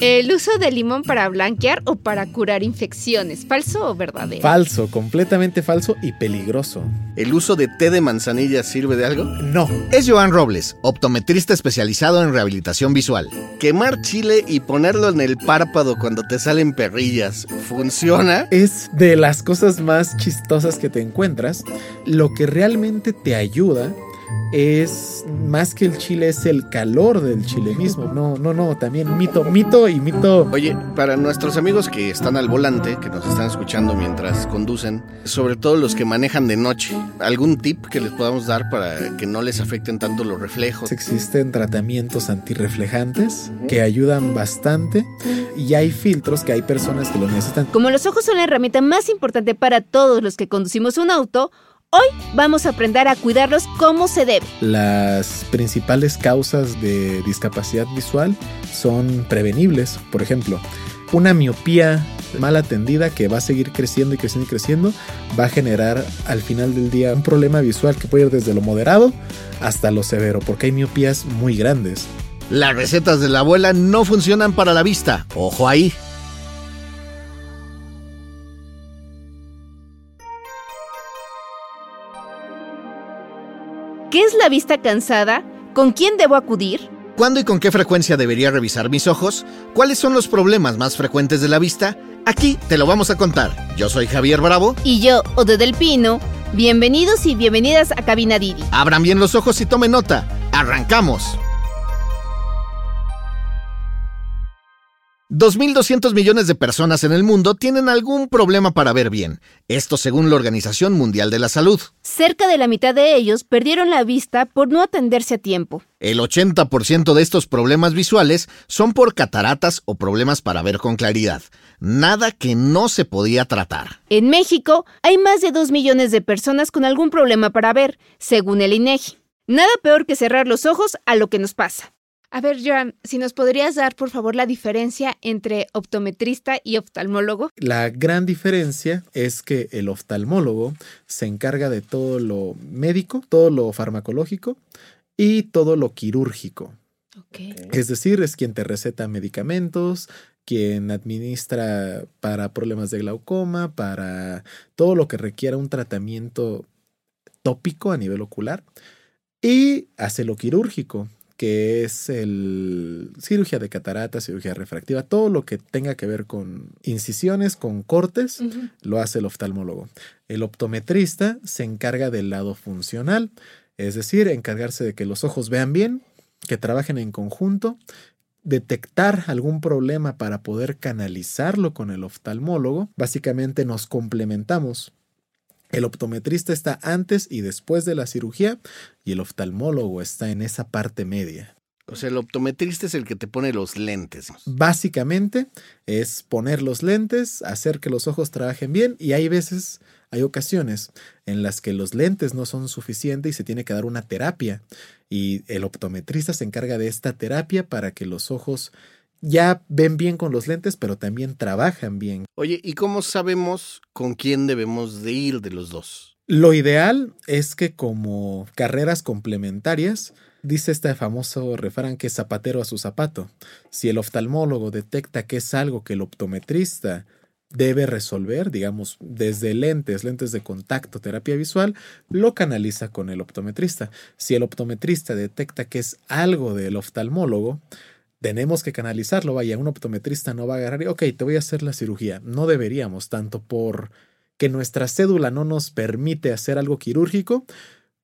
El uso de limón para blanquear o para curar infecciones, ¿falso o verdadero? Falso, completamente falso y peligroso. ¿El uso de té de manzanilla sirve de algo? No. Es Joan Robles, optometrista especializado en rehabilitación visual. ¿Quemar chile y ponerlo en el párpado cuando te salen perrillas funciona? Es de las cosas más chistosas que te encuentras. Lo que realmente te ayuda es más que el chile, es el calor del chile mismo. No, no, no, también mito, mito y mito. Oye, para nuestros amigos que están al volante, que nos están escuchando mientras conducen, sobre todo los que manejan de noche, ¿algún tip que les podamos dar para que no les afecten tanto los reflejos? Existen tratamientos antirreflejantes que ayudan bastante y hay filtros que hay personas que lo necesitan. Como los ojos son la herramienta más importante para todos los que conducimos un auto, Hoy vamos a aprender a cuidarlos como se debe. Las principales causas de discapacidad visual son prevenibles. Por ejemplo, una miopía mal atendida que va a seguir creciendo y creciendo y creciendo va a generar al final del día un problema visual que puede ir desde lo moderado hasta lo severo, porque hay miopías muy grandes. Las recetas de la abuela no funcionan para la vista. Ojo ahí. La vista cansada? ¿Con quién debo acudir? ¿Cuándo y con qué frecuencia debería revisar mis ojos? ¿Cuáles son los problemas más frecuentes de la vista? Aquí te lo vamos a contar. Yo soy Javier Bravo. Y yo, Ode del Pino. Bienvenidos y bienvenidas a Cabina Didi. Abran bien los ojos y tomen nota. ¡Arrancamos! 2.200 millones de personas en el mundo tienen algún problema para ver bien, esto según la Organización Mundial de la Salud. Cerca de la mitad de ellos perdieron la vista por no atenderse a tiempo. El 80% de estos problemas visuales son por cataratas o problemas para ver con claridad, nada que no se podía tratar. En México hay más de 2 millones de personas con algún problema para ver, según el INEGI. Nada peor que cerrar los ojos a lo que nos pasa. A ver, Joan, si nos podrías dar, por favor, la diferencia entre optometrista y oftalmólogo. La gran diferencia es que el oftalmólogo se encarga de todo lo médico, todo lo farmacológico y todo lo quirúrgico. Okay. Es decir, es quien te receta medicamentos, quien administra para problemas de glaucoma, para todo lo que requiera un tratamiento tópico a nivel ocular y hace lo quirúrgico, que es el cirugía de catarata, cirugía refractiva, todo lo que tenga que ver con incisiones, con cortes, uh -huh. lo hace el oftalmólogo. El optometrista se encarga del lado funcional, es decir, encargarse de que los ojos vean bien, que trabajen en conjunto, detectar algún problema para poder canalizarlo con el oftalmólogo. Básicamente nos complementamos. El optometrista está antes y después de la cirugía y el oftalmólogo está en esa parte media. O sea, el optometrista es el que te pone los lentes. Básicamente es poner los lentes, hacer que los ojos trabajen bien y hay veces, hay ocasiones en las que los lentes no son suficientes y se tiene que dar una terapia. Y el optometrista se encarga de esta terapia para que los ojos ya ven bien con los lentes, pero también trabajan bien. Oye, ¿y cómo sabemos con quién debemos de ir de los dos? Lo ideal es que como carreras complementarias, dice este famoso refrán que es zapatero a su zapato. Si el oftalmólogo detecta que es algo que el optometrista debe resolver, digamos, desde lentes, lentes de contacto, terapia visual, lo canaliza con el optometrista. Si el optometrista detecta que es algo del oftalmólogo, tenemos que canalizarlo. Vaya, un optometrista no va a agarrar y, ok, te voy a hacer la cirugía. No deberíamos, tanto por que nuestra cédula no nos permite hacer algo quirúrgico,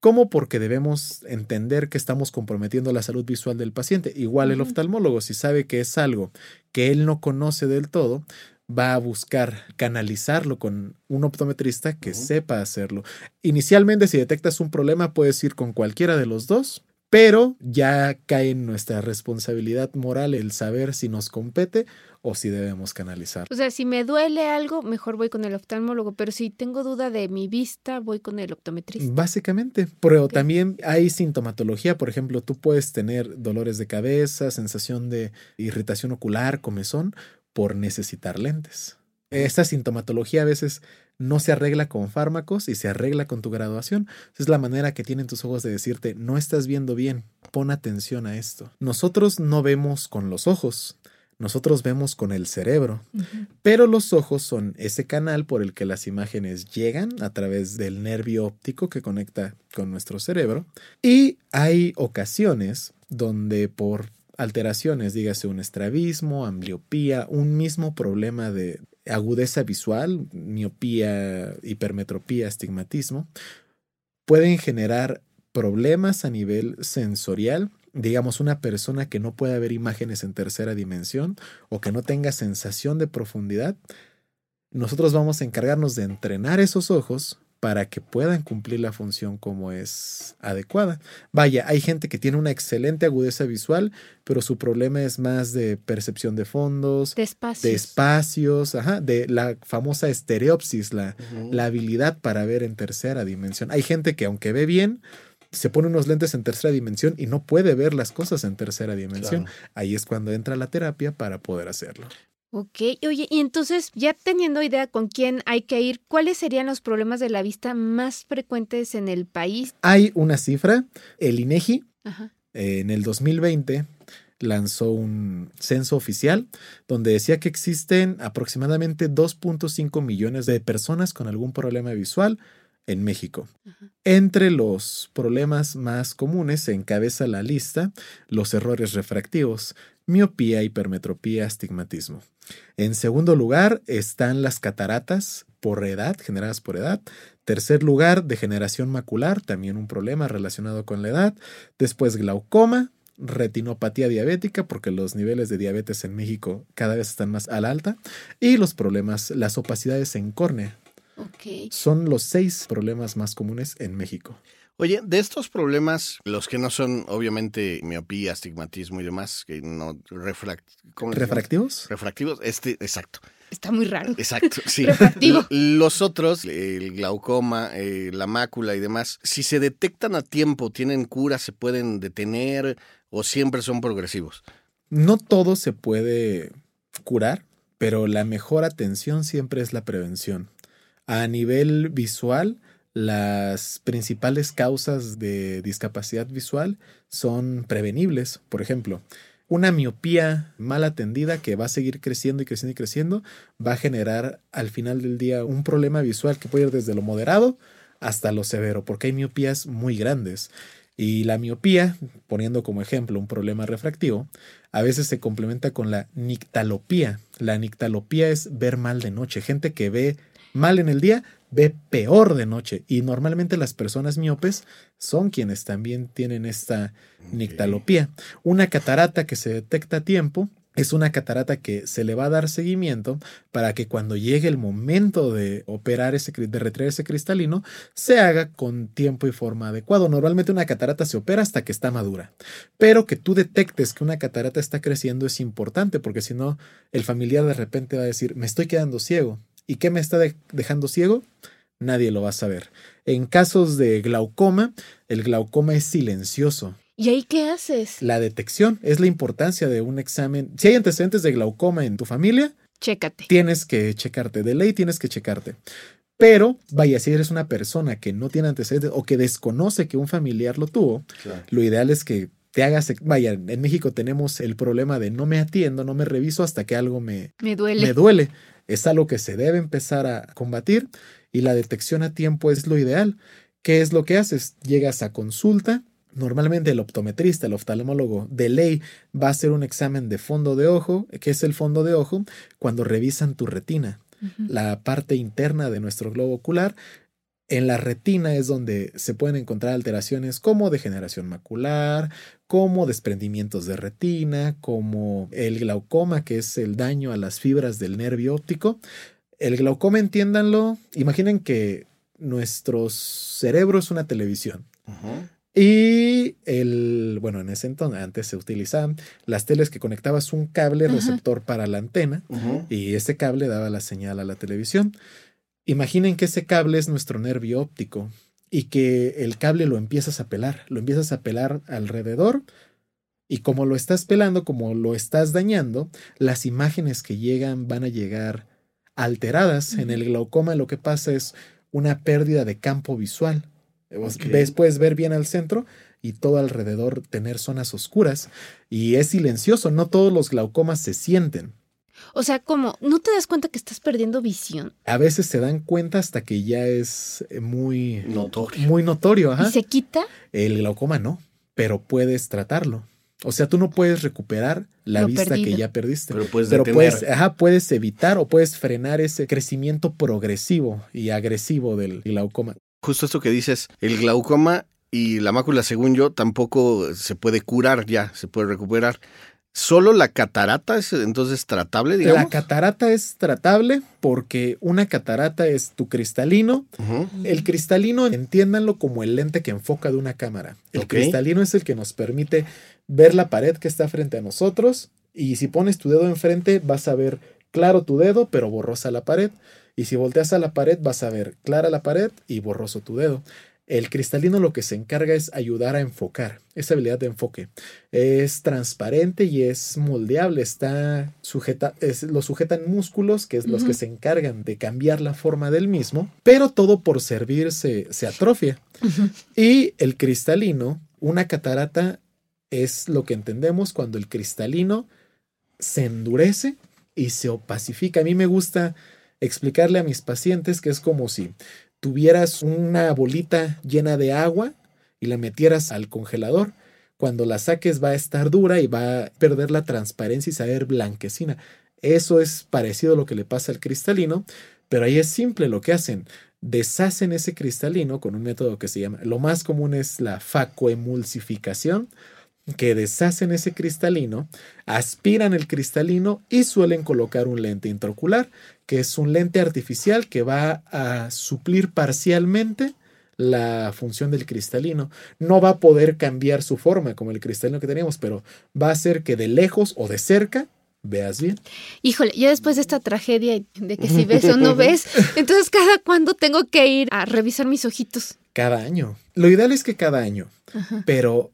como porque debemos entender que estamos comprometiendo la salud visual del paciente. Igual el oftalmólogo, si sabe que es algo que él no conoce del todo, va a buscar canalizarlo con un optometrista que uh -huh. sepa hacerlo. Inicialmente, si detectas un problema, puedes ir con cualquiera de los dos, pero ya cae en nuestra responsabilidad moral el saber si nos compete o si debemos canalizar. O sea, si me duele algo, mejor voy con el oftalmólogo, pero si tengo duda de mi vista, voy con el optometrista. Básicamente, pero okay. también hay sintomatología, por ejemplo, tú puedes tener dolores de cabeza, sensación de irritación ocular, comezón, por necesitar lentes. Esta sintomatología a veces no se arregla con fármacos y se arregla con tu graduación. Es la manera que tienen tus ojos de decirte, no estás viendo bien, pon atención a esto. Nosotros no vemos con los ojos, Nosotros vemos con el cerebro, pero los ojos son ese canal por el que las imágenes llegan a través del nervio óptico que conecta con nuestro cerebro. Y hay ocasiones donde por alteraciones, dígase un estrabismo, ambliopía, un mismo problema de agudeza visual, miopía, hipermetropía, astigmatismo, pueden generar problemas a nivel sensorial. Digamos, una persona que no pueda ver imágenes en tercera dimensión o que no tenga sensación de profundidad, nosotros vamos a encargarnos de entrenar esos ojos para que puedan cumplir la función como es adecuada. Vaya, hay gente que tiene una excelente agudeza visual, pero su problema es más de percepción de fondos, de espacios, de, espacios, ajá, de la famosa estereopsis, la, la habilidad para ver en tercera dimensión. Hay gente que aunque ve bien, se pone unos lentes en tercera dimensión y no puede ver las cosas en tercera dimensión. Ahí es cuando entra la terapia para poder hacerlo. Ok, oye, y entonces ya teniendo idea con quién hay que ir, ¿cuáles serían los problemas de la vista más frecuentes en el país? Hay una cifra, el INEGI eh, en el 2020 lanzó un censo oficial donde decía que existen aproximadamente 2.5 millones de personas con algún problema visual en México. Entre los problemas más comunes se encabeza la lista los errores refractivos, miopía, hipermetropía, astigmatismo. En segundo lugar están las cataratas por edad, generadas por edad. Tercer lugar, degeneración macular, también un problema relacionado con la edad. Después glaucoma, retinopatía diabética, porque los niveles de diabetes en México cada vez están más al alta. Y los problemas, las opacidades en córnea, son los seis problemas más comunes en México. Oye, de estos problemas, los que no son obviamente miopía, astigmatismo y demás, que no refractivos. Refractivos, este, exacto. Está muy raro. Exacto, sí. Los otros, el glaucoma, eh, la mácula y demás, si se detectan a tiempo, tienen cura, se pueden detener o siempre son progresivos. No todo se puede curar, pero la mejor atención siempre es la prevención. A nivel visual, las principales causas de discapacidad visual son prevenibles. Por ejemplo, una miopía mal atendida que va a seguir creciendo y creciendo y creciendo va a generar al final del día un problema visual que puede ir desde lo moderado hasta lo severo, porque hay miopías muy grandes. Y la miopía, poniendo como ejemplo un problema refractivo, a veces se complementa con la nictalopía. La nictalopía es ver mal de noche, gente que ve mal en el día, ve peor de noche. Y normalmente las personas miopes son quienes también tienen esta nictalopía. Una catarata que se detecta a tiempo es una catarata que se le va a dar seguimiento para que cuando llegue el momento de operar ese, de retraer ese cristalino, se haga con tiempo y forma adecuado. Normalmente una catarata se opera hasta que está madura, pero que tú detectes que una catarata está creciendo es importante porque si no, el familiar de repente va a decir, me estoy quedando ciego. ¿Y qué me está dejando ciego? Nadie lo va a saber. En casos de glaucoma, el glaucoma es silencioso. ¿Y ahí qué haces? La detección es la importancia de un examen. Si hay antecedentes de glaucoma en tu familia, chécate. Tienes que checarte. De ley tienes que checarte. Pero, vaya, si eres una persona que no tiene antecedentes o que desconoce que un familiar lo tuvo, lo ideal es que te hagas, vaya, en México tenemos el problema de no me atiendo, no me reviso hasta que algo me, me duele. Me duele. Es algo que se debe empezar a combatir y la detección a tiempo es lo ideal. ¿Qué es lo que haces? Llegas a consulta. Normalmente el optometrista, el oftalmólogo de ley va a hacer un examen de fondo de ojo. ¿Qué es el fondo de ojo? Cuando revisan tu retina, la parte interna de nuestro globo ocular. En la retina es donde se pueden encontrar alteraciones como degeneración macular, como desprendimientos de retina, como el glaucoma, que es el daño a las fibras del nervio óptico. El glaucoma, entiéndanlo, imaginen que nuestro cerebro es una televisión. Y el, bueno, en ese entonces, antes se utilizaban las teles que conectabas un cable receptor para la antena y ese cable daba la señal a la televisión. Imaginen que ese cable es nuestro nervio óptico y que el cable lo empiezas a pelar, lo empiezas a pelar alrededor y como lo estás pelando, como lo estás dañando, las imágenes que llegan van a llegar alteradas. En el glaucoma lo que pasa es una pérdida de campo visual. Ves, puedes ver bien al centro y todo alrededor tener zonas oscuras y es silencioso, no todos los glaucomas se sienten. O sea, como, ¿no te das cuenta que estás perdiendo visión? A veces se dan cuenta hasta que ya es muy notorio. Muy notorio, ajá. ¿Y se quita? El glaucoma no, pero puedes tratarlo. O sea, tú no puedes recuperar la vista que ya perdiste. Pero puedes pero detener. puedes, ajá, puedes evitar o puedes frenar ese crecimiento progresivo y agresivo del glaucoma. Justo esto que dices, el glaucoma y la mácula, según yo, tampoco se puede curar ya, se puede recuperar. ¿Solo la catarata es entonces tratable, digamos? La catarata es tratable porque una catarata es tu cristalino. El cristalino, entiéndanlo como el lente que enfoca de una cámara. El cristalino es el que nos permite ver la pared que está frente a nosotros y si pones tu dedo enfrente vas a ver claro tu dedo pero borrosa la pared y si volteas a la pared vas a ver clara la pared y borroso tu dedo. El cristalino lo que se encarga es ayudar a enfocar, esa habilidad de enfoque. Es transparente y es moldeable, está sujeta, es- lo sujetan músculos, que es los que se encargan de cambiar la forma del mismo, pero todo por servir se, se atrofia. Y el cristalino, una catarata es lo que entendemos cuando el cristalino se endurece y se opacifica. A mí me gusta explicarle a mis pacientes que es como si tuvieras una bolita llena de agua y la metieras al congelador. Cuando la saques va a estar dura y va a perder la transparencia y saber blanquecina. Eso es parecido a lo que le pasa al cristalino, pero ahí es simple lo que hacen. Deshacen ese cristalino con un método que se llama, lo más común es la facoemulsificación, que deshacen ese cristalino, aspiran el cristalino y suelen colocar un lente intraocular, que es un lente artificial que va a suplir parcialmente la función del cristalino. No va a poder cambiar su forma como el cristalino que teníamos, pero va a hacer que de lejos o de cerca veas bien. Híjole, ya después de esta tragedia de que si ves o no ves, entonces cada cuándo tengo que ir a revisar mis ojitos. Cada año. Lo ideal es que cada año, Ajá. pero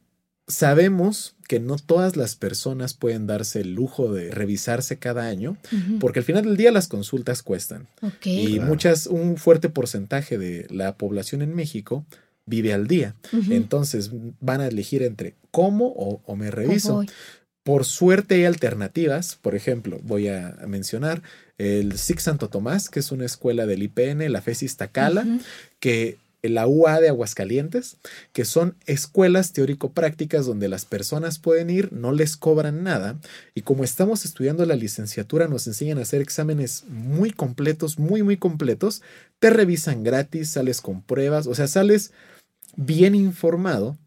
sabemos que no todas las personas pueden darse el lujo de revisarse cada año, porque al final del día las consultas cuestan. Y Claro. muchas, un fuerte porcentaje de la población en México vive al día. Entonces van a elegir entre cómo o, o me reviso. Por suerte hay alternativas. Por ejemplo, voy a mencionar el SIC Santo Tomás, que es una escuela del IPN, la FESIS Tacala, que la UA de Aguascalientes, que son escuelas teórico-prácticas donde las personas pueden ir, no les cobran nada, y como estamos estudiando la licenciatura, nos enseñan a hacer exámenes muy completos, muy, muy completos, te revisan gratis, sales con pruebas, o sea, sales bien informado.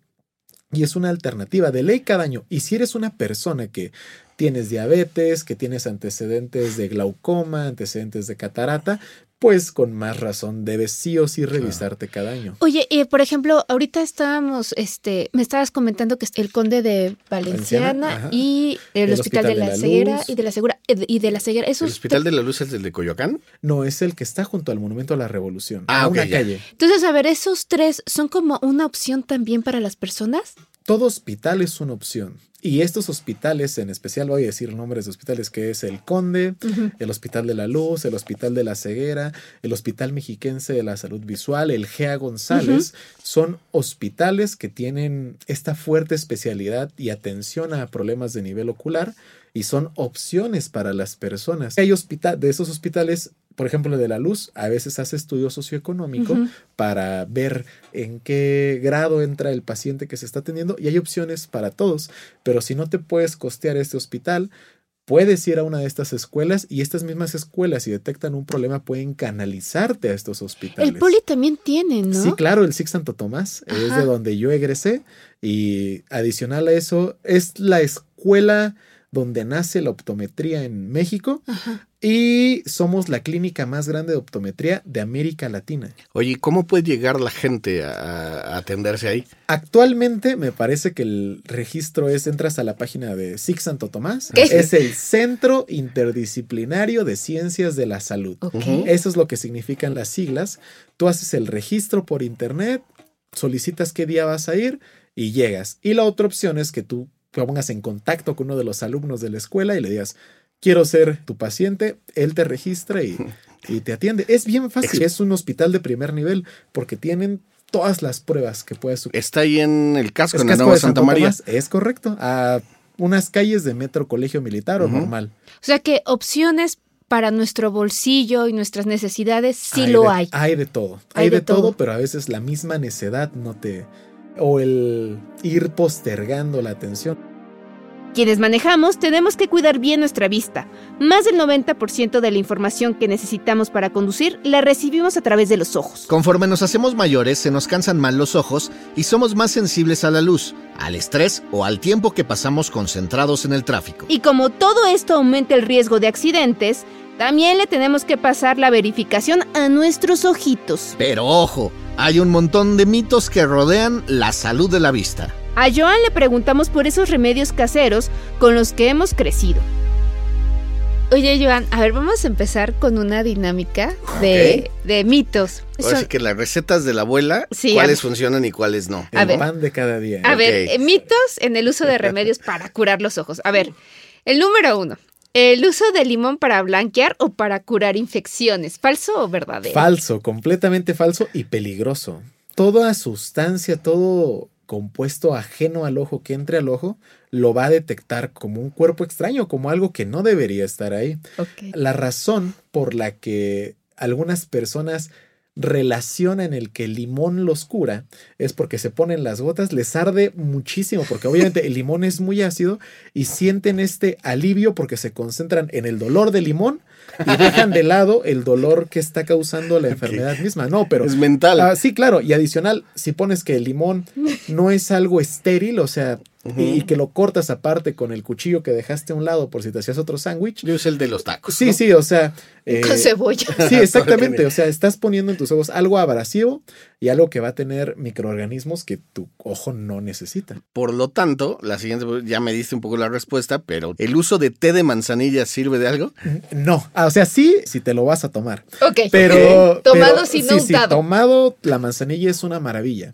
Y es una alternativa de ley cada año. Y si eres una persona que tienes diabetes, que tienes antecedentes de glaucoma, antecedentes de catarata, pues con más razón debes sí o sí revisarte cada año. Oye, y por ejemplo, ahorita estábamos, este, me estabas comentando que el conde de Valenciana y el, El hospital, Hospital de de la, la ceguera y de la segura y de la ceguera. ¿El Esos Hospital de la Luz es el de Coyoacán? No, es el que está junto al Monumento a la Revolución. Ah, a una ya. calle. Entonces, a ver, esos tres son como una opción también para las personas. Todo hospital es una opción. Y estos hospitales, en especial voy a decir nombres de hospitales, que es el Conde, el Hospital de la Luz, el Hospital de la Ceguera, el Hospital Mexiquense de la Salud Visual, el GEA González, son hospitales que tienen esta fuerte especialidad y atención a problemas de nivel ocular y son opciones para las personas. Hay hospital de esos hospitales, por ejemplo, el de la luz, a veces hace estudio socioeconómico para ver en qué grado entra el paciente que se está atendiendo y hay opciones para todos, pero si no te puedes costear este hospital, puedes ir a una de estas escuelas y estas mismas escuelas si detectan un problema pueden canalizarte a estos hospitales. El poli también tiene, ¿no? Sí, claro, el SIC Santo Tomás es de donde yo egresé y adicional a eso es la escuela donde nace la optometría en México Ajá. y somos la clínica más grande de optometría de América Latina. Oye, ¿cómo puede llegar la gente a, a atenderse ahí? Actualmente me parece que el registro es, entras a la página de SIC Santo Tomás, ¿Qué? es el Centro Interdisciplinario de Ciencias de la Salud. Eso es lo que significan las siglas. Tú haces el registro por internet, solicitas qué día vas a ir y llegas. Y la otra opción es que tú te pongas en contacto con uno de los alumnos de la escuela y le digas, quiero ser tu paciente, él te registra y, y te atiende. Es bien fácil, es un hospital de primer nivel porque tienen todas las pruebas que puedes Está ahí en el casco, Es en la Nueva de Santa María. Tomás, es correcto. A unas calles de metro colegio militar o normal. O sea que opciones para nuestro bolsillo y nuestras necesidades sí lo de- hay. Hay de todo. Hay Hay, de de, todo, todo. pero a veces la misma necedad no te. O el ir postergando la atención. Quienes manejamos tenemos que cuidar bien nuestra vista. Más del 90% de la información que necesitamos para conducir la recibimos a través de los ojos. Conforme nos hacemos mayores, se nos cansan mal los ojos y somos más sensibles a la luz, al estrés o al tiempo que pasamos concentrados en el tráfico. Y como todo esto aumenta el riesgo de accidentes, también le tenemos que pasar la verificación a nuestros ojitos. Pero ojo, hay un montón de mitos que rodean la salud de la vista. A Joan le preguntamos por esos remedios caseros con los que hemos crecido. Oye, Joan, a ver, vamos a empezar con una dinámica de, de mitos. Ahora sí que las recetas de la abuela, Sí, cuáles funcionan y cuáles no. A el ver. pan de cada día. A ver, mitos en el uso de remedios para curar los ojos. A ver, el número uno. El uso de limón para blanquear o para curar infecciones. ¿Falso o verdadero? Falso, completamente falso y peligroso. Toda sustancia, todo compuesto ajeno al ojo que entre al ojo, lo va a detectar como un cuerpo extraño, como algo que no debería estar ahí. La razón por la que algunas personas relacionan el que el limón los cura es porque se ponen las gotas, les arde muchísimo, porque obviamente el limón es muy ácido y sienten este alivio porque se concentran en el dolor del limón y dejan de lado el dolor que está causando la enfermedad misma. No, pero es mental. Ah, sí, claro. Y adicional, si pones que el limón no es algo estéril, o sea, Y, y que lo cortas aparte con el cuchillo que dejaste a un lado por si te hacías otro sándwich. Yo es el de los tacos. Sí, ¿no? sí, o sea. eh, Con cebolla. Sí, exactamente. O sea, estás poniendo en tus ojos algo abrasivo y algo que va a tener microorganismos que tu ojo no necesita. Por lo tanto, la siguiente, ya me diste un poco la respuesta, pero ¿el uso de té de manzanilla sirve de algo? No. Ah, o sea, sí, si te lo vas a tomar. Ok. Pero. Tomado pero- sin no sí, sí, tomado, la manzanilla es una maravilla.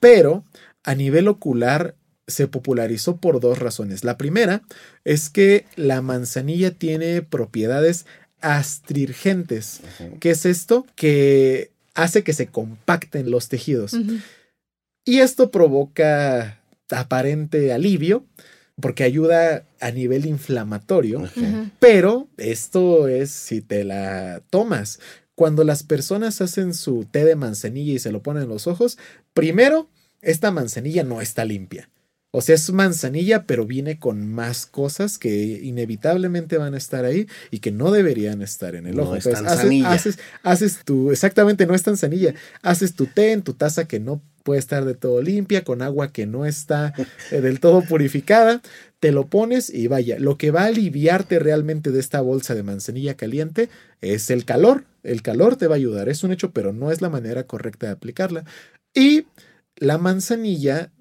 Pero a nivel ocular se popularizó por dos razones. La primera es que la manzanilla tiene propiedades astringentes. ¿Qué es esto? Que hace que se compacten los tejidos. Y esto provoca aparente alivio porque ayuda a nivel inflamatorio. Pero esto es si te la tomas. Cuando las personas hacen su té de manzanilla y se lo ponen en los ojos, primero, esta manzanilla no está limpia. O sea, es manzanilla, pero viene con más cosas que inevitablemente van a estar ahí y que no deberían estar en el No ojo. es Entonces, haces, haces tu, exactamente, no es tanzanilla. Haces tu té en tu taza que no puede estar de todo limpia, con agua que no está eh, del todo purificada te lo pones y vaya, lo que va a aliviarte realmente de esta bolsa de manzanilla caliente es el calor. El calor te va a ayudar, es un hecho, pero no es la manera correcta de aplicarla. Y la manzanilla,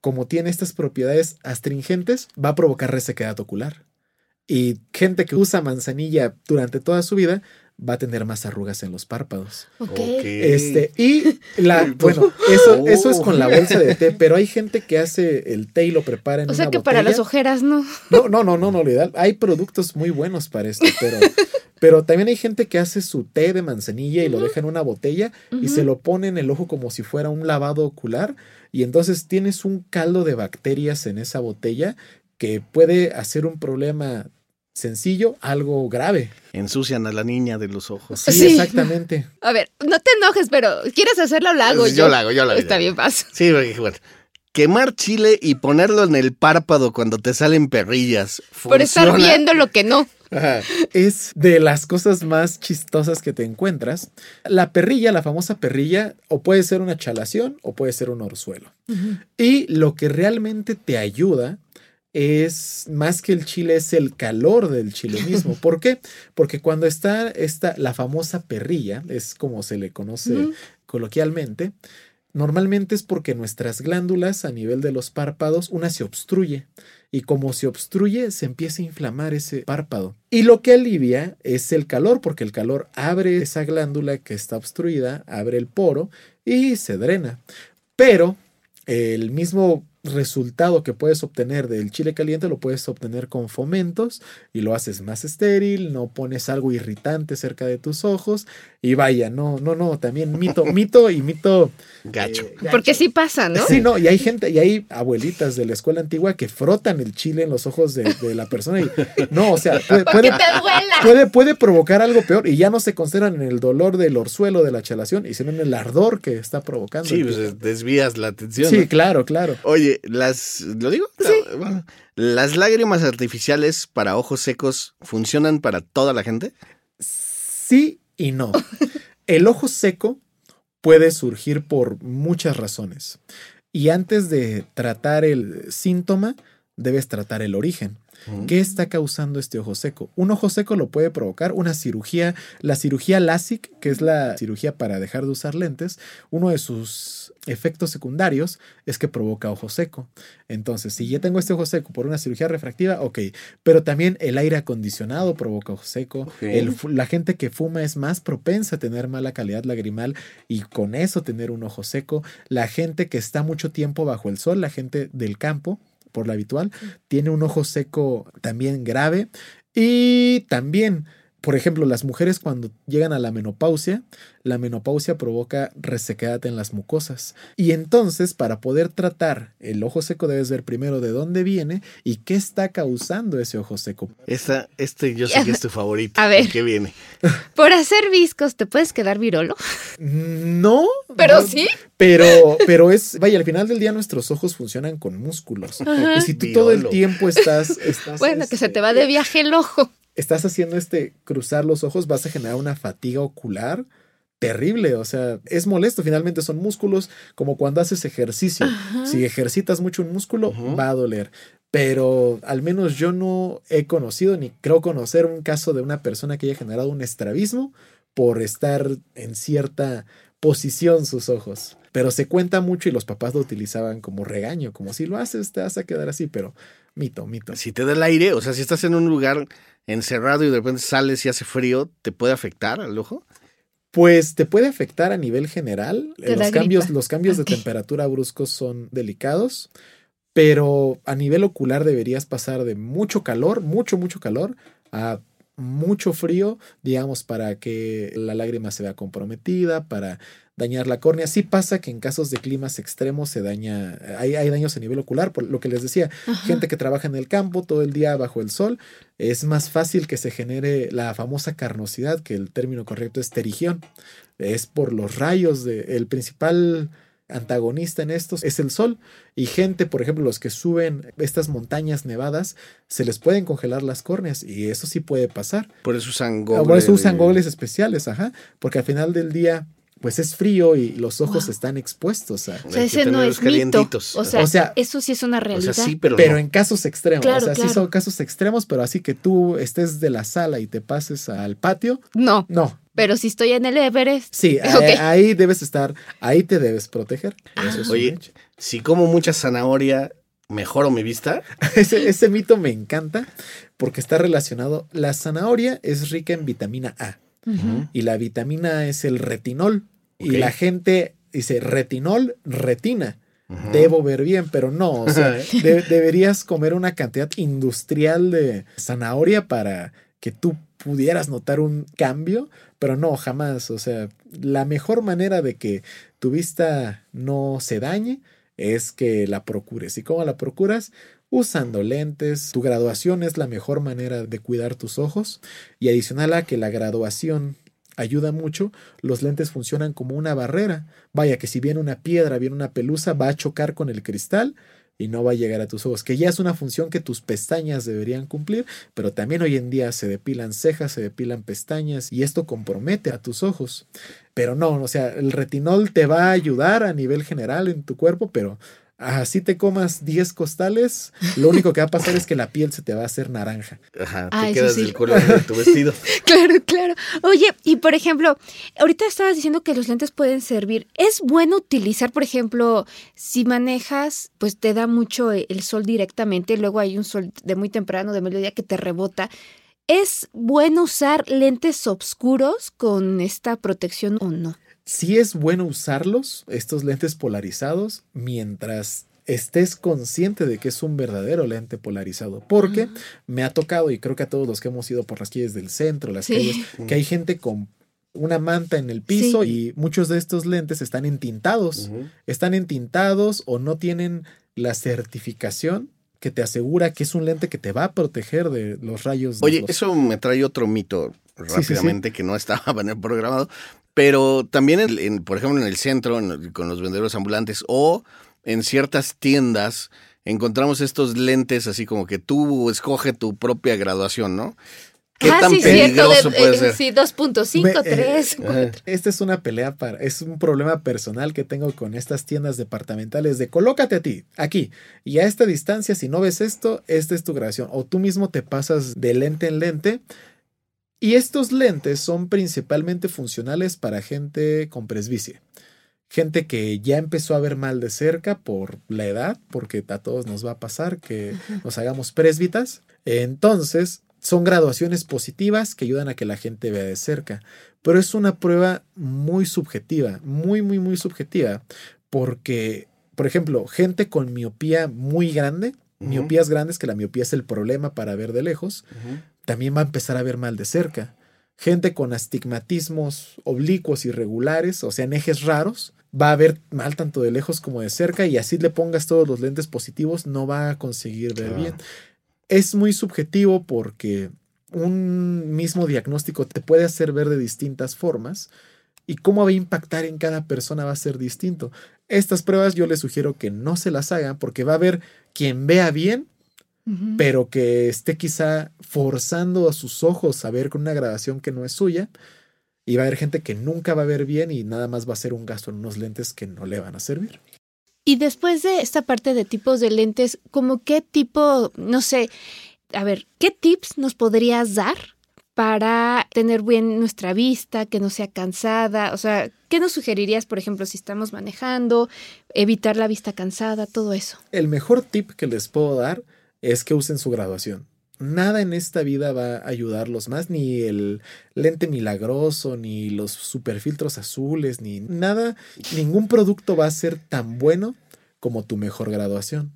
como tiene estas propiedades astringentes, va a provocar resequedad ocular. Y gente que usa manzanilla durante toda su vida va a tener más arrugas en los párpados. Ok. Este, y la, bueno, eso, eso es con la bolsa de té, pero hay gente que hace el té y lo prepara en O sea una que para las ojeras no. No, no, no, no, no, lo ideal. Hay productos muy buenos para esto, pero, pero también hay gente que hace su té de manzanilla y lo deja en una botella y se lo pone en el ojo como si fuera un lavado ocular. Y entonces tienes un caldo de bacterias en esa botella que puede hacer un problema sencillo, algo grave. Ensucian a la niña de los ojos. Sí, Sí. exactamente. A ver, no te enojes, pero ¿quieres hacerlo o la hago Yo yo? la hago, yo la hago. Está bien, paso. Sí, porque, bueno, quemar chile y ponerlo en el párpado cuando te salen perrillas. Por estar viendo lo que no. Ajá. es de las cosas más chistosas que te encuentras. La perrilla, la famosa perrilla, o puede ser una chalación o puede ser un orzuelo. Y lo que realmente te ayuda es más que el chile, es el calor del chile mismo. ¿Por qué? Porque cuando está esta, la famosa perrilla, es como se le conoce coloquialmente, normalmente es porque nuestras glándulas a nivel de los párpados, una se obstruye. Y como se obstruye, se empieza a inflamar ese párpado. Y lo que alivia es el calor, porque el calor abre esa glándula que está obstruida, abre el poro y se drena. Pero el mismo resultado que puedes obtener del chile caliente lo puedes obtener con fomentos y lo haces más estéril, no pones algo irritante cerca de tus ojos y vaya, no, no, no, también mito, mito y mito gacho. eh, Porque sí pasa, ¿no? Sí, no, y hay gente, y hay abuelitas de la escuela antigua que frotan el chile en los ojos de, de la persona y no, o sea, puede, puede, provocar algo peor y ya no se concentran en el dolor del orzuelo de la chalación y sino en el ardor que está provocando. Sí, pues desvías la atención. sí, ¿no? claro, claro. Oye, las. ¿Lo digo? No, bueno. ¿Las lágrimas artificiales para ojos secos funcionan para toda la gente? Sí y no. El ojo seco puede surgir por muchas razones. Y antes de tratar el síntoma, debes tratar el origen. ¿Qué está causando este ojo seco? Un ojo seco lo puede provocar una cirugía, la cirugía LASIK, que es la cirugía para dejar de usar lentes. Uno de sus efectos secundarios es que provoca ojo seco. Entonces, si ya tengo este ojo seco por una cirugía refractiva, ok, pero también el aire acondicionado provoca ojo seco. El la gente que fuma es más propensa a tener mala calidad lagrimal y con eso tener un ojo seco. La gente que está mucho tiempo bajo el sol, la gente del campo, por lo habitual, tiene un ojo seco también grave. Y también, por ejemplo, las mujeres cuando llegan a la menopausia, la menopausia provoca resequedad en las mucosas. Y entonces, para poder tratar el ojo seco, debes ver primero de dónde viene y qué está causando ese ojo seco. Esta, este yo sé que es tu favorito. A ver. ¿Qué viene? Por hacer viscos, ¿te puedes quedar virolo? No. Pero no, sí. Pero, pero es, vaya, al final del día nuestros ojos funcionan con músculos. Ajá. Y si tú todo el tiempo estás, estás, Bueno, que se este, te va de viaje el ojo. Estás haciendo este cruzar los ojos, vas a generar una fatiga ocular terrible. O sea, es molesto. Finalmente son músculos, como cuando haces ejercicio. Ajá. Si ejercitas mucho un músculo, va a doler. Pero al menos yo no he conocido ni creo conocer un caso de una persona que haya generado un estrabismo por estar en cierta posición sus ojos. Pero se cuenta mucho y los papás lo utilizaban como regaño, como si lo haces te vas a quedar así, pero mito, mito. Si te da el aire, o sea, si estás en un lugar encerrado y de repente sales y hace frío, ¿te puede afectar al ojo? Pues te puede afectar a nivel general. Los cambios, gripa. los cambios de temperatura bruscos son delicados, pero a nivel ocular deberías pasar de mucho calor, mucho, mucho calor, a mucho frío, digamos, para que la lágrima se vea comprometida, para dañar la córnea. Sí pasa que en casos de climas extremos se daña, hay, hay daños a nivel ocular, por lo que les decía, Ajá. gente que trabaja en el campo todo el día bajo el sol, es más fácil que se genere la famosa carnosidad, que el término correcto es terigión. Es por los rayos de el principal antagonista en estos es el sol y gente, por ejemplo, los que suben estas montañas nevadas, se les pueden congelar las córneas y eso sí puede pasar. Por eso usan Por gobles. eso usan gogles especiales, ajá, porque al final del día pues es frío y los ojos Wow. están expuestos a O sea, ese no es mito. calientitos. O sea, O sea, eso sí es una O realidad. sea, sí, pero, pero no. en casos extremos, Claro, o sea, sí claro. son casos extremos, pero así que tú estés de la sala y te pases al patio, No, no. pero si estoy en el Everest. Sí, Ok. ahí, ahí debes estar, ahí te debes proteger. Eso es Oye, si como mucha zanahoria, ¿mejoro mi vista? Ese, ese mito me encanta porque está relacionado. La zanahoria es rica en vitamina A Y la vitamina A es el retinol. Y la gente dice retinol, retina. Debo ver bien, pero no. O sea, de- deberías comer una cantidad industrial de zanahoria para que tú pudieras notar un cambio, pero no, jamás. O sea, la mejor manera de que tu vista no se dañe es que la procures. ¿Y cómo la procuras? Usando lentes. Tu graduación es la mejor manera de cuidar tus ojos. Y adicional a que la graduación ayuda mucho, los lentes funcionan como una barrera. Vaya que si viene una piedra, viene una pelusa, va a chocar con el cristal y no va a llegar a tus ojos, que ya es una función que tus pestañas deberían cumplir, pero también hoy en día se depilan cejas, se depilan pestañas y esto compromete a tus ojos. Pero no, o sea, el retinol te va a ayudar a nivel general en tu cuerpo, pero así te comas 10 costales, lo único que va a pasar es que la piel se te va a hacer naranja. Ajá, te Ah, quedas sí. del color de tu vestido. Claro, claro. Oye, y por ejemplo, ahorita estabas diciendo que los lentes pueden servir. ¿Es bueno utilizar, por ejemplo, si manejas, pues te da mucho el sol directamente, luego hay un sol de muy temprano, de mediodía, que te rebota? ¿Es bueno usar lentes oscuros con esta protección o no? Sí es bueno usarlos, estos lentes polarizados, mientras estés consciente de que es un verdadero lente polarizado. Porque me ha tocado, y creo que a todos los que hemos ido por las calles del centro, las Sí. calles, que hay gente con una manta en el piso y muchos de estos lentes están entintados. Están entintados o no tienen la certificación que te asegura que es un lente que te va a proteger de los rayos. de Oye, los- eso me trae otro mito sí, sí. rápidamente que no estaba en el programado, pero también, en- en- por ejemplo, en el centro, en con los vendedores ambulantes o en ciertas tiendas, encontramos estos lentes así como que tú escoge tu propia graduación, ¿no? ¿Qué ah, tan sí, cierto. peligroso de- puede eh, ser? Sí, 2.5, Me- eh, 3. Ajá. Esta es una pelea para, es un problema personal que tengo con estas tiendas departamentales de colócate a ti, aquí, y a esta distancia, si no ves esto, esta es tu grabación, o tú mismo te pasas de lente en lente. Y estos lentes son principalmente funcionales para gente con presbicia. Gente que ya empezó a ver mal de cerca por la edad, porque a todos nos va a pasar que nos hagamos presbitas. Entonces, son graduaciones positivas que ayudan a que la gente vea de cerca. Pero es una prueba muy subjetiva, muy, muy, muy subjetiva. Porque, por ejemplo, gente con miopía muy grande, miopías grandes, que la miopía es el problema para ver de lejos. También va a empezar a ver mal de cerca. Gente con astigmatismos oblicuos irregulares, o sea, en ejes raros, va a ver mal tanto de lejos como de cerca y así le pongas todos los lentes positivos, no va a conseguir ver Claro. bien. Es muy subjetivo porque un mismo diagnóstico te puede hacer ver de distintas formas y cómo va a impactar en cada persona va a ser distinto. Estas pruebas yo les sugiero que no se las hagan porque va a haber quien vea bien Pero que esté quizá forzando a sus ojos a ver con una grabación que no es suya. Y va a haber gente que nunca va a ver bien y nada más va a ser un gasto en unos lentes que no le van a servir. Y después de esta parte de tipos de lentes, como qué tipo, no sé, a ver, ¿qué tips nos podrías dar para tener bien nuestra vista, que no sea cansada? O sea, ¿qué nos sugerirías, por ejemplo, si estamos manejando, evitar la vista cansada, todo eso? El mejor tip que les puedo dar es que usen su graduación. Nada en esta vida va a ayudarlos más, ni el lente milagroso, ni los superfiltros azules, ni nada, ningún producto va a ser tan bueno como tu mejor graduación.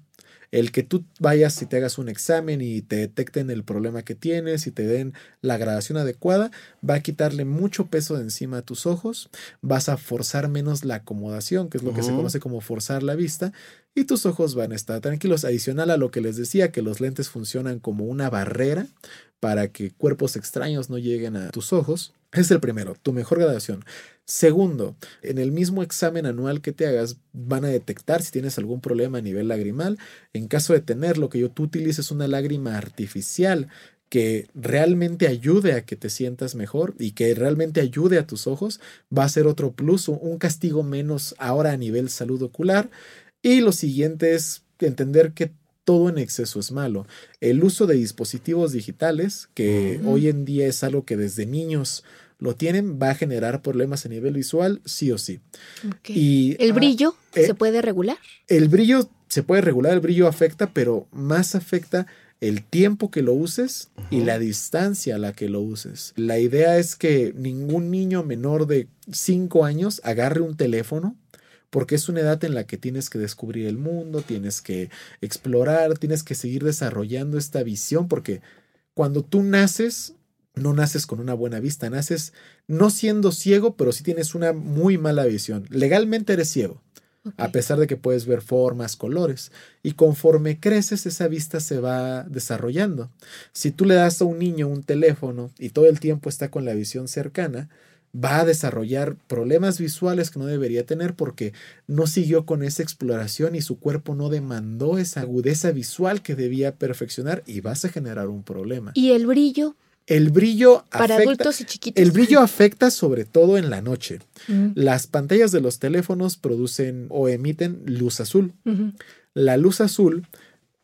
El que tú vayas y te hagas un examen y te detecten el problema que tienes y te den la graduación adecuada, va a quitarle mucho peso de encima a tus ojos, vas a forzar menos la acomodación, que es lo que se conoce como forzar la vista, y tus ojos van a estar tranquilos. Adicional a lo que les decía, que los lentes funcionan como una barrera para que cuerpos extraños no lleguen a tus ojos. Es el primero, tu mejor graduación. Segundo, en el mismo examen anual que te hagas, van a detectar si tienes algún problema a nivel lagrimal. En caso de tenerlo, que yo tú utilices una lágrima artificial que realmente ayude a que te sientas mejor y que realmente ayude a tus ojos, va a ser otro plus, un- un castigo menos ahora a nivel salud ocular. Y lo siguiente es entender que todo en exceso es malo. El uso de dispositivos digitales, que hoy en día es algo que desde niños lo tienen, va a generar problemas a nivel visual, sí o sí. Y ¿El ah, brillo eh, se puede regular? el brillo se puede regular, el brillo afecta, pero más afecta el tiempo que lo uses y la distancia a la que lo uses. La idea es que ningún niño menor de 5 años agarre un teléfono porque es una edad en la que tienes que descubrir el mundo, tienes que explorar, tienes que seguir desarrollando esta visión, porque cuando tú naces, no naces con una buena vista, naces no siendo ciego, pero sí tienes una muy mala visión. Legalmente eres ciego, a pesar de que puedes ver formas, colores, y conforme creces esa vista se va desarrollando. Si tú le das a un niño un teléfono y todo el tiempo está con la visión cercana, va a desarrollar problemas visuales que no debería tener porque no siguió con esa exploración y su cuerpo no demandó esa agudeza visual que debía perfeccionar y vas a generar un problema. ¿Y el brillo El brillo para afecta, adultos y chiquitos? el brillo afecta sobre todo en la noche. Mm, Las pantallas de los teléfonos producen o emiten luz azul. La luz azul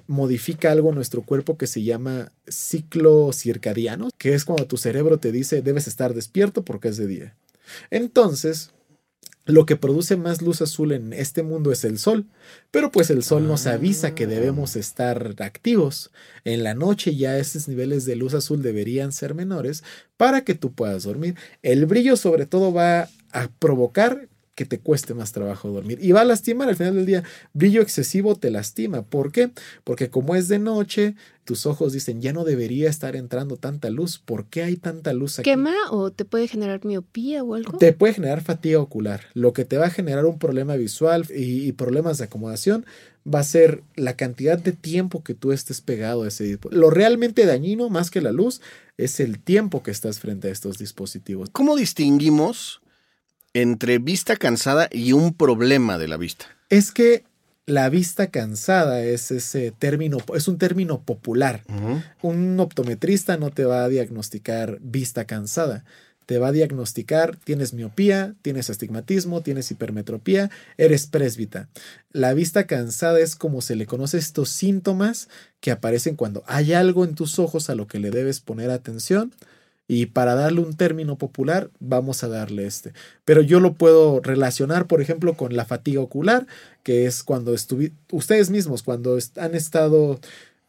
modifica algo en nuestro cuerpo que se llama ciclo circadiano, que es cuando tu cerebro te dice debes estar despierto porque es de día. Entonces, lo que produce más luz azul en este mundo es el sol, pero pues el sol nos avisa que debemos estar activos. En la noche ya esos niveles de luz azul deberían ser menores para que tú puedas dormir. El brillo sobre todo va a provocar que te cueste más trabajo dormir. Y va a lastimar al final del día. Brillo excesivo te lastima. ¿Por qué? Porque como es de noche, tus ojos dicen, ya no debería estar entrando tanta luz. ¿Por qué hay tanta luz aquí? ¿Quema o te puede generar miopía o algo? Te puede generar fatiga ocular. Lo que te va a generar un problema visual y, y problemas de acomodación va a ser la cantidad de tiempo que tú estés pegado a ese dispositivo. Lo realmente dañino, más que la luz, es el tiempo que estás frente a estos dispositivos. ¿Cómo distinguimos entre vista cansada y un problema de la vista? Es que la vista cansada es ese término, es un término popular. Un optometrista no te va a diagnosticar vista cansada te va a diagnosticar, tienes miopía, tienes astigmatismo, tienes hipermetropía, eres présbita. La vista cansada es como se le conoce estos síntomas que aparecen cuando hay algo en tus ojos a lo que le debes poner atención. Y para darle un término popular, vamos a darle este. Pero yo lo puedo relacionar, por ejemplo, con la fatiga ocular, que es cuando ustedes mismos, cuando han estado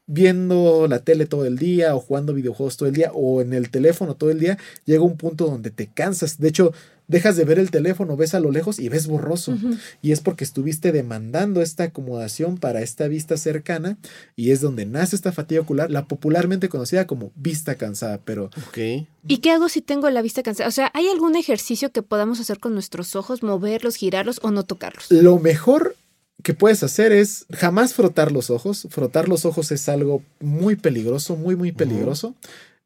viendo la tele todo el día o jugando videojuegos todo el día o en el teléfono todo el día, llega un punto donde te cansas. De hecho, dejas de ver el teléfono, ves a lo lejos y ves borroso. Y es porque estuviste demandando esta acomodación para esta vista cercana y es donde nace esta fatiga ocular, la popularmente conocida como vista cansada, pero... ¿Y qué hago si tengo la vista cansada? O sea, ¿hay algún ejercicio que podamos hacer con nuestros ojos, moverlos, girarlos o no tocarlos? Lo mejor que puedes hacer es jamás frotar los ojos. Frotar los ojos es algo muy peligroso, muy, muy peligroso.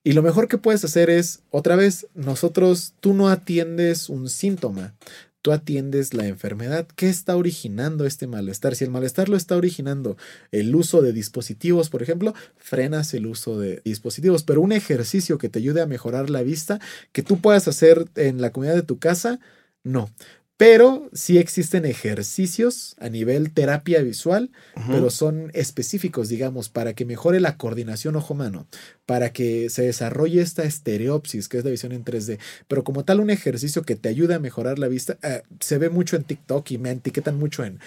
Y lo mejor que puedes hacer es, otra vez, nosotros, tú no atiendes un síntoma, tú atiendes la enfermedad. ¿Qué está originando este malestar? Si el malestar lo está originando el uso de dispositivos, por ejemplo, frenas el uso de dispositivos. Pero un ejercicio que te ayude a mejorar la vista, que tú puedas hacer en la comunidad de tu casa, no. Pero sí existen ejercicios a nivel terapia visual, pero son específicos, digamos, para que mejore la coordinación ojo-mano, para que se desarrolle esta estereopsis, que es la visión en 3D. Pero como tal, un ejercicio que te ayuda a mejorar la vista, eh, se ve mucho en TikTok y me etiquetan mucho en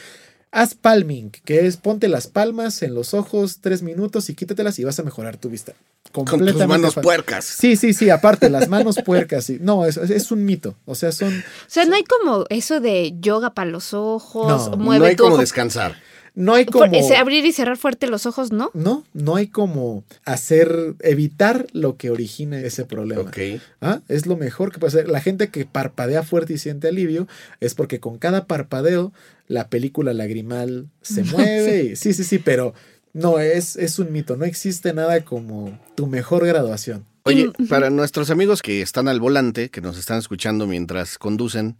Haz palming, que es ponte las palmas en los ojos tres minutos y quítatelas y vas a mejorar tu vista. Con tus manos puercas. Sí, sí, sí, aparte, las manos puercas. Sí. No, es, es, un mito. O sea, son. O sea, no hay como eso de yoga para los ojos. No, no hay como descansar. No hay como. Abrir y cerrar fuerte los ojos, ¿no? No, no hay como hacer, evitar lo que origina ese problema. Ok. ¿Ah? Es lo mejor que puede hacer. La gente que parpadea fuerte y siente alivio es porque con cada parpadeo la película lagrimal se mueve. sí, sí, sí, pero no, es, es un mito. No existe nada como tu mejor graduación. Oye, para nuestros amigos que están al volante, que nos están escuchando mientras conducen,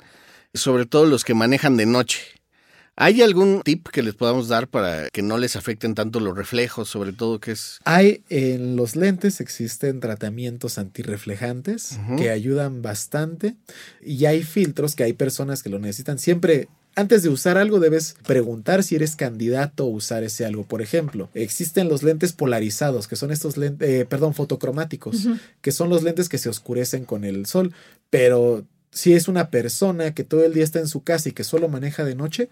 sobre todo los que manejan de noche, ¿Hay algún tip que les podamos dar para que no les afecten tanto los reflejos, sobre todo que es... Hay en los lentes existen tratamientos antirreflejantes que ayudan bastante y hay filtros que hay personas que lo necesitan. Siempre antes de usar algo debes preguntar si eres candidato a usar ese algo. Por ejemplo, existen los lentes polarizados, que son estos lentes, eh, perdón, fotocromáticos, que son los lentes que se oscurecen con el sol, pero si es una persona que todo el día está en su casa y que solo maneja de noche,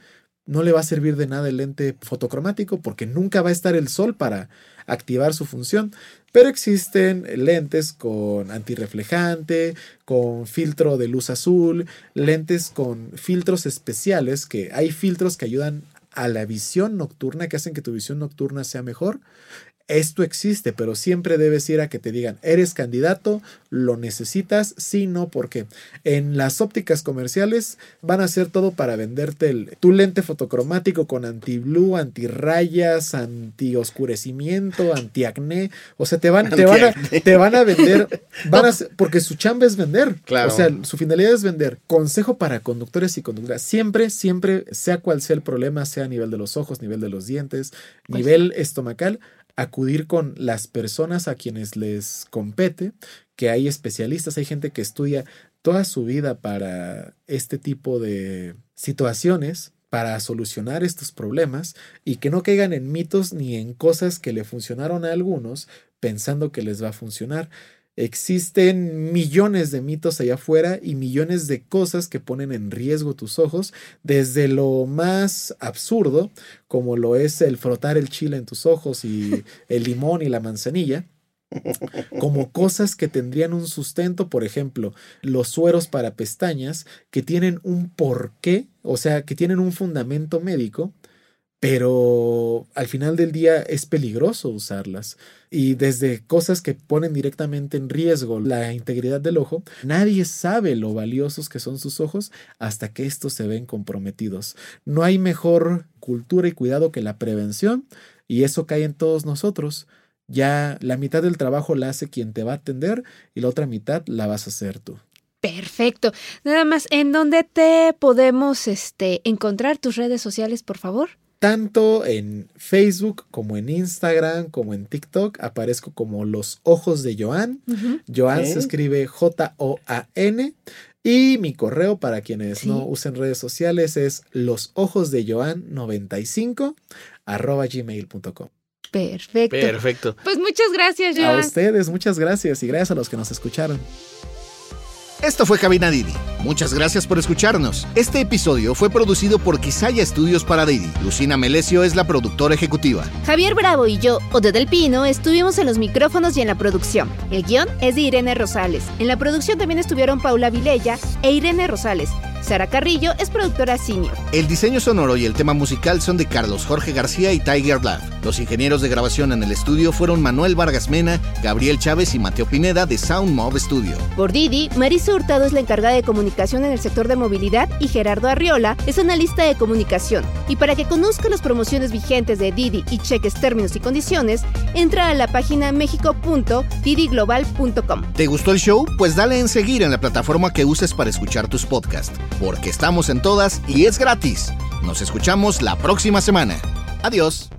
no le va a servir de nada el lente fotocromático porque nunca va a estar el sol para activar su función. Pero existen lentes con antirreflejante, con filtro de luz azul, lentes con filtros especiales, que hay filtros que ayudan a la visión nocturna, que hacen que tu visión nocturna sea mejor esto existe, pero siempre debes ir a que te digan, eres candidato, lo necesitas, sí, no, porque en las ópticas comerciales van a hacer todo para venderte el, tu lente fotocromático con anti-blue, anti-rayas, anti-oscurecimiento, anti-acné, o sea, te van, te van, a, te van a vender, van a, porque su chamba es vender, claro. o sea, su finalidad es vender. Consejo para conductores y conductoras, siempre, siempre, sea cual sea el problema, sea a nivel de los ojos, nivel de los dientes, pues nivel estomacal, acudir con las personas a quienes les compete, que hay especialistas, hay gente que estudia toda su vida para este tipo de situaciones, para solucionar estos problemas y que no caigan en mitos ni en cosas que le funcionaron a algunos pensando que les va a funcionar. Existen millones de mitos allá afuera y millones de cosas que ponen en riesgo tus ojos, desde lo más absurdo, como lo es el frotar el chile en tus ojos y el limón y la manzanilla, como cosas que tendrían un sustento, por ejemplo, los sueros para pestañas, que tienen un porqué, o sea, que tienen un fundamento médico, pero al final del día es peligroso usarlas. Y desde cosas que ponen directamente en riesgo la integridad del ojo, nadie sabe lo valiosos que son sus ojos hasta que estos se ven comprometidos. No hay mejor cultura y cuidado que la prevención y eso cae en todos nosotros. Ya la mitad del trabajo la hace quien te va a atender y la otra mitad la vas a hacer tú. Perfecto. Nada más, ¿en dónde te podemos este, encontrar tus redes sociales, por favor? Tanto en Facebook como en Instagram como en TikTok aparezco como los ojos de Joan. Joan se escribe J-O-A-N. Y mi correo para quienes no usen redes sociales es los ojos de Joan 95 arroba gmail.com. Perfecto. Perfecto. Pues muchas gracias, Joan. A ustedes, muchas gracias y gracias a los que nos escucharon. Esto fue Cabina Didi. Muchas gracias por escucharnos. Este episodio fue producido por Quisaya Estudios para Didi. Lucina Melesio es la productora ejecutiva. Javier Bravo y yo, Ode del Pino, estuvimos en los micrófonos y en la producción. El guion es de Irene Rosales. En la producción también estuvieron Paula Vilella e Irene Rosales. Sara Carrillo es productora senior. El diseño sonoro y el tema musical son de Carlos Jorge García y Tiger Love. Los ingenieros de grabación en el estudio fueron Manuel Vargas Mena, Gabriel Chávez y Mateo Pineda de Sound Mob Studio. Por Didi, Marisa Hurtado es la encargada de comunicación en el sector de movilidad y Gerardo Arriola es analista de comunicación. Y para que conozca las promociones vigentes de Didi y cheques términos y condiciones, entra a la página mexico.didiglobal.com. ¿Te gustó el show? Pues dale en seguir en la plataforma que uses para escuchar tus podcasts porque estamos en todas y es gratis. Nos escuchamos la próxima semana. Adiós.